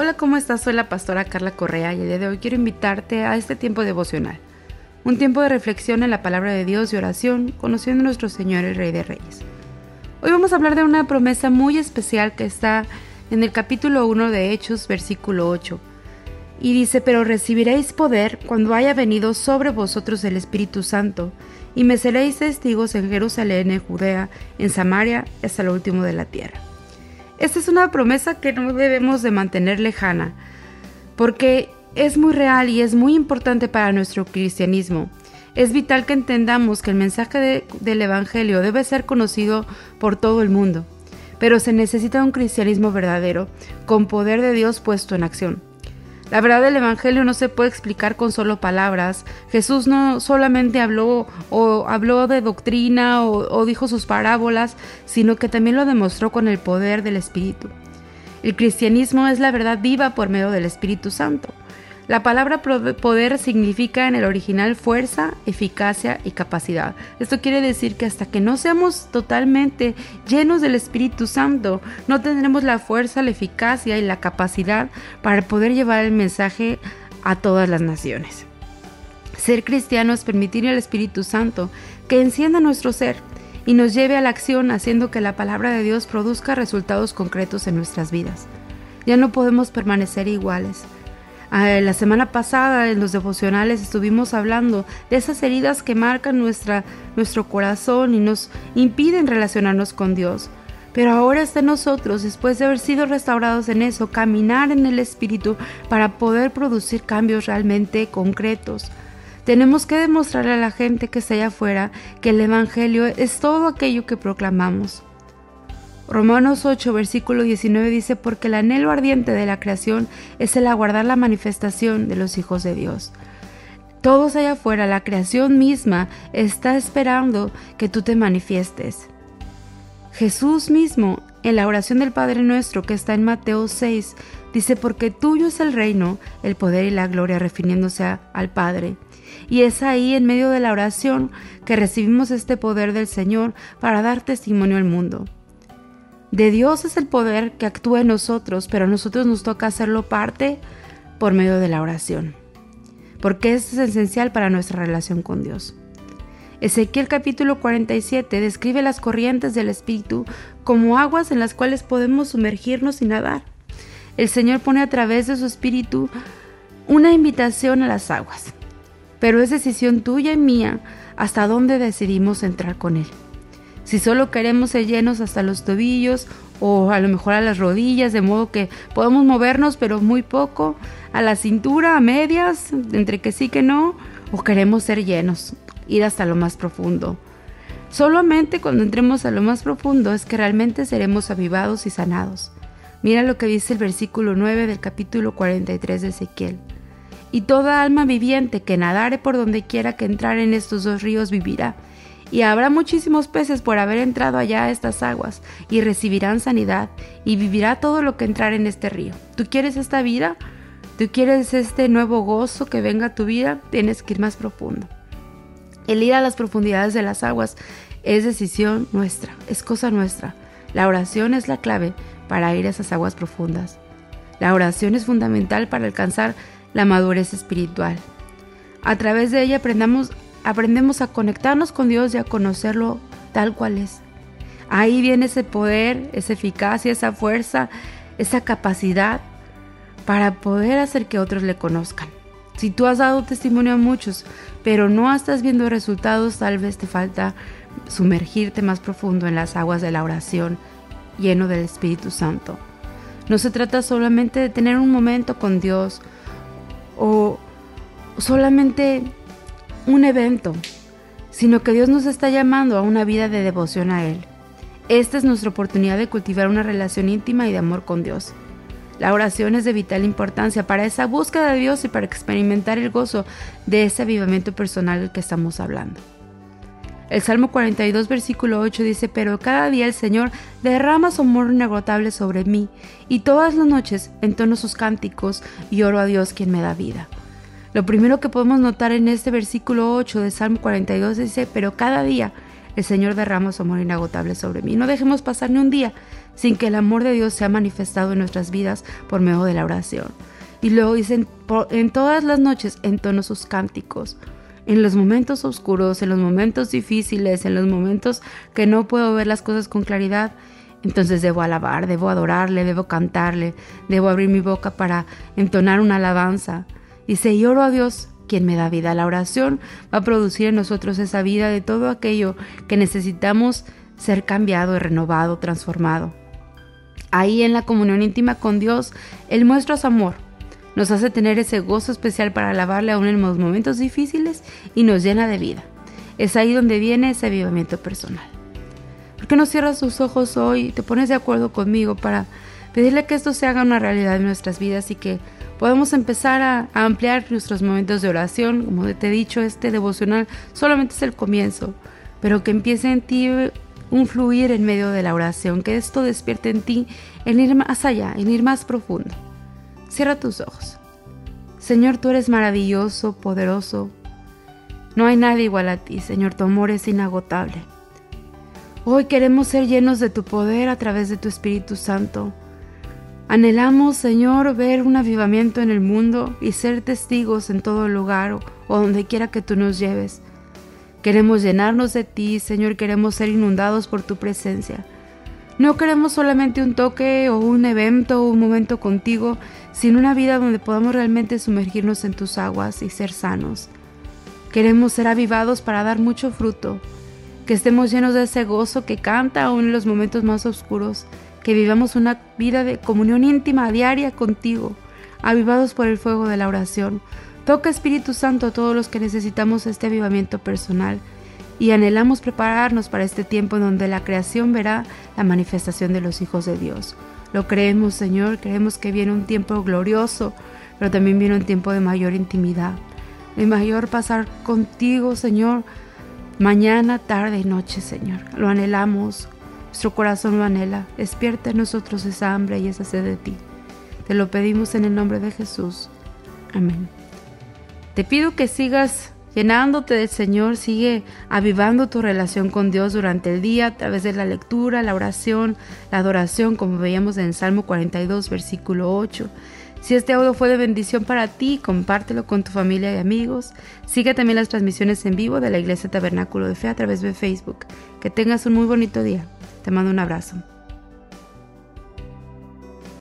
Hola, ¿cómo estás? Soy la pastora Carla Correa y el día de hoy quiero invitarte a este tiempo devocional. Un tiempo de reflexión en la palabra de Dios y oración, conociendo a nuestro Señor el Rey de Reyes. Hoy vamos a hablar de una promesa muy especial que está en el capítulo 1 de Hechos, versículo 8. Y dice, pero recibiréis poder cuando haya venido sobre vosotros el Espíritu Santo, y me seréis testigos en Jerusalén, en Judea, en Samaria, hasta lo último de la tierra. Esta es una promesa que no debemos de mantener lejana, porque es muy real y es muy importante para nuestro cristianismo. Es vital que entendamos que el mensaje del Evangelio debe ser conocido por todo el mundo, pero se necesita un cristianismo verdadero, con poder de Dios puesto en acción. La verdad del Evangelio no se puede explicar con solo palabras. Jesús no solamente habló o habló de doctrina o, o dijo sus parábolas, sino que también lo demostró con el poder del Espíritu. El cristianismo es la verdad viva por medio del Espíritu Santo. La palabra poder significa en el original fuerza, eficacia y capacidad. Esto quiere decir que hasta que no seamos totalmente llenos del Espíritu Santo, no tendremos la fuerza, la eficacia y la capacidad para poder llevar el mensaje a todas las naciones. Ser cristiano es permitir al Espíritu Santo que encienda nuestro ser y nos lleve a la acción haciendo que la palabra de Dios produzca resultados concretos en nuestras vidas. Ya no podemos permanecer iguales. Ah, la semana pasada en los devocionales estuvimos hablando de esas heridas que marcan nuestro corazón y nos impiden relacionarnos con Dios. Pero ahora está en nosotros, después de haber sido restaurados en eso, caminar en el Espíritu para poder producir cambios realmente concretos. Tenemos que demostrarle a la gente que está allá afuera que el Evangelio es todo aquello que proclamamos. Romanos 8, versículo 19 dice, porque el anhelo ardiente de la creación es el aguardar la manifestación de los hijos de Dios. Todos allá afuera, la creación misma está esperando que tú te manifiestes. Jesús mismo, en la oración del Padre nuestro que está en Mateo 6, dice, porque tuyo es el reino, el poder y la gloria, refiriéndose al Padre. Y es ahí, en medio de la oración, que recibimos este poder del Señor para dar testimonio al mundo. De Dios es el poder que actúa en nosotros, pero a nosotros nos toca hacerlo parte por medio de la oración, porque es esencial para nuestra relación con Dios. Ezequiel capítulo 47 describe las corrientes del Espíritu como aguas en las cuales podemos sumergirnos y nadar. El Señor pone a través de su Espíritu una invitación a las aguas, pero es decisión tuya y mía hasta dónde decidimos entrar con Él. Si solo queremos ser llenos hasta los tobillos o a lo mejor a las rodillas, de modo que podemos movernos pero muy poco, a la cintura, a medias, entre que sí que no, o queremos ser llenos, ir hasta lo más profundo. Solamente cuando entremos a lo más profundo es que realmente seremos avivados y sanados. Mira lo que dice el versículo 9 del capítulo 43 de Ezequiel. Y toda alma viviente que nadare por donde quiera que entrar en estos dos ríos vivirá y habrá muchísimos peces por haber entrado allá a estas aguas, y recibirán sanidad, y vivirá todo lo que entrar en este río. ¿Tú quieres esta vida? ¿Tú quieres este nuevo gozo que venga a tu vida? Tienes que ir más profundo. El ir a las profundidades de las aguas es decisión nuestra, es cosa nuestra. La oración es la clave para ir a esas aguas profundas. La oración es fundamental para alcanzar la madurez espiritual. A través de ella aprendamos aprendemos a conectarnos con Dios y a conocerlo tal cual es. Ahí viene ese poder, esa eficacia, esa fuerza, esa capacidad para poder hacer que otros le conozcan. Si tú has dado testimonio a muchos, pero no estás viendo resultados, tal vez te falta sumergirte más profundo en las aguas de la oración, lleno del Espíritu Santo. No se trata solamente de tener un momento con Dios o solamente un evento, sino que Dios nos está llamando a una vida de devoción a Él. Esta es nuestra oportunidad de cultivar una relación íntima y de amor con Dios. La oración es de vital importancia para esa búsqueda de Dios y para experimentar el gozo de ese avivamiento personal del que estamos hablando. El Salmo 42, versículo 8 dice, Pero cada día el Señor derrama su amor inagotable sobre mí, y todas las noches entono sus cánticos y oro a Dios quien me da vida. Lo primero que podemos notar en este versículo 8 de Salmo 42 dice, pero cada día el Señor derrama su amor inagotable sobre mí. No dejemos pasar ni un día sin que el amor de Dios sea manifestado en nuestras vidas por medio de la oración. Y luego dicen, en todas las noches entono sus cánticos. En los momentos oscuros, en los momentos difíciles, en los momentos que no puedo ver las cosas con claridad, entonces debo alabar, debo adorarle, debo cantarle, debo abrir mi boca para entonar una alabanza. Y si oro a Dios, quien me da vida. La oración va a producir en nosotros esa vida de todo aquello que necesitamos ser cambiado, renovado, transformado. Ahí en la comunión íntima con Dios, Él muestra su amor, nos hace tener ese gozo especial para alabarle aún en los momentos difíciles y nos llena de vida. Es ahí donde viene ese avivamiento personal. ¿Por qué no cierras tus ojos hoy y te pones de acuerdo conmigo para pedirle que esto se haga una realidad en nuestras vidas y que podamos empezar a, a, ampliar nuestros momentos de oración? Como te he dicho, este devocional solamente es el comienzo, pero que empiece en ti un fluir en medio de la oración, que esto despierte en ti en ir más allá, en ir más profundo. Cierra tus ojos. Señor, tú eres maravilloso, poderoso. No hay nadie igual a ti, Señor, tu amor es inagotable. Hoy queremos ser llenos de tu poder a través de tu Espíritu Santo. Anhelamos, Señor, ver un avivamiento en el mundo y ser testigos en todo lugar o, donde quiera que tú nos lleves. Queremos llenarnos de ti, Señor, queremos ser inundados por tu presencia. No queremos solamente un toque o un evento o un momento contigo, sino una vida donde podamos realmente sumergirnos en tus aguas y ser sanos. Queremos ser avivados para dar mucho fruto, que estemos llenos de ese gozo que canta aún en los momentos más oscuros, que vivamos una vida de comunión íntima diaria contigo, avivados por el fuego de la oración. Toca Espíritu Santo a todos los que necesitamos este avivamiento personal y anhelamos prepararnos para este tiempo en donde la creación verá la manifestación de los hijos de Dios. Lo creemos, Señor, creemos que viene un tiempo glorioso, pero también viene un tiempo de mayor intimidad, de mayor pasar contigo, Señor, mañana, tarde y noche, Señor. Lo anhelamos, nuestro corazón lo anhela. Despierta en nosotros esa hambre y esa sed de ti. Te lo pedimos en el nombre de Jesús. Amén. Te pido que sigas llenándote del Señor, sigue avivando tu relación con Dios durante el día a través de la lectura, la oración, la adoración, como veíamos en Salmo 42, versículo 8. Si este audio fue de bendición para ti, compártelo con tu familia y amigos. Sigue también las transmisiones en vivo de la Iglesia Tabernáculo de Fe a través de Facebook. Que tengas un muy bonito día. Te mando un abrazo.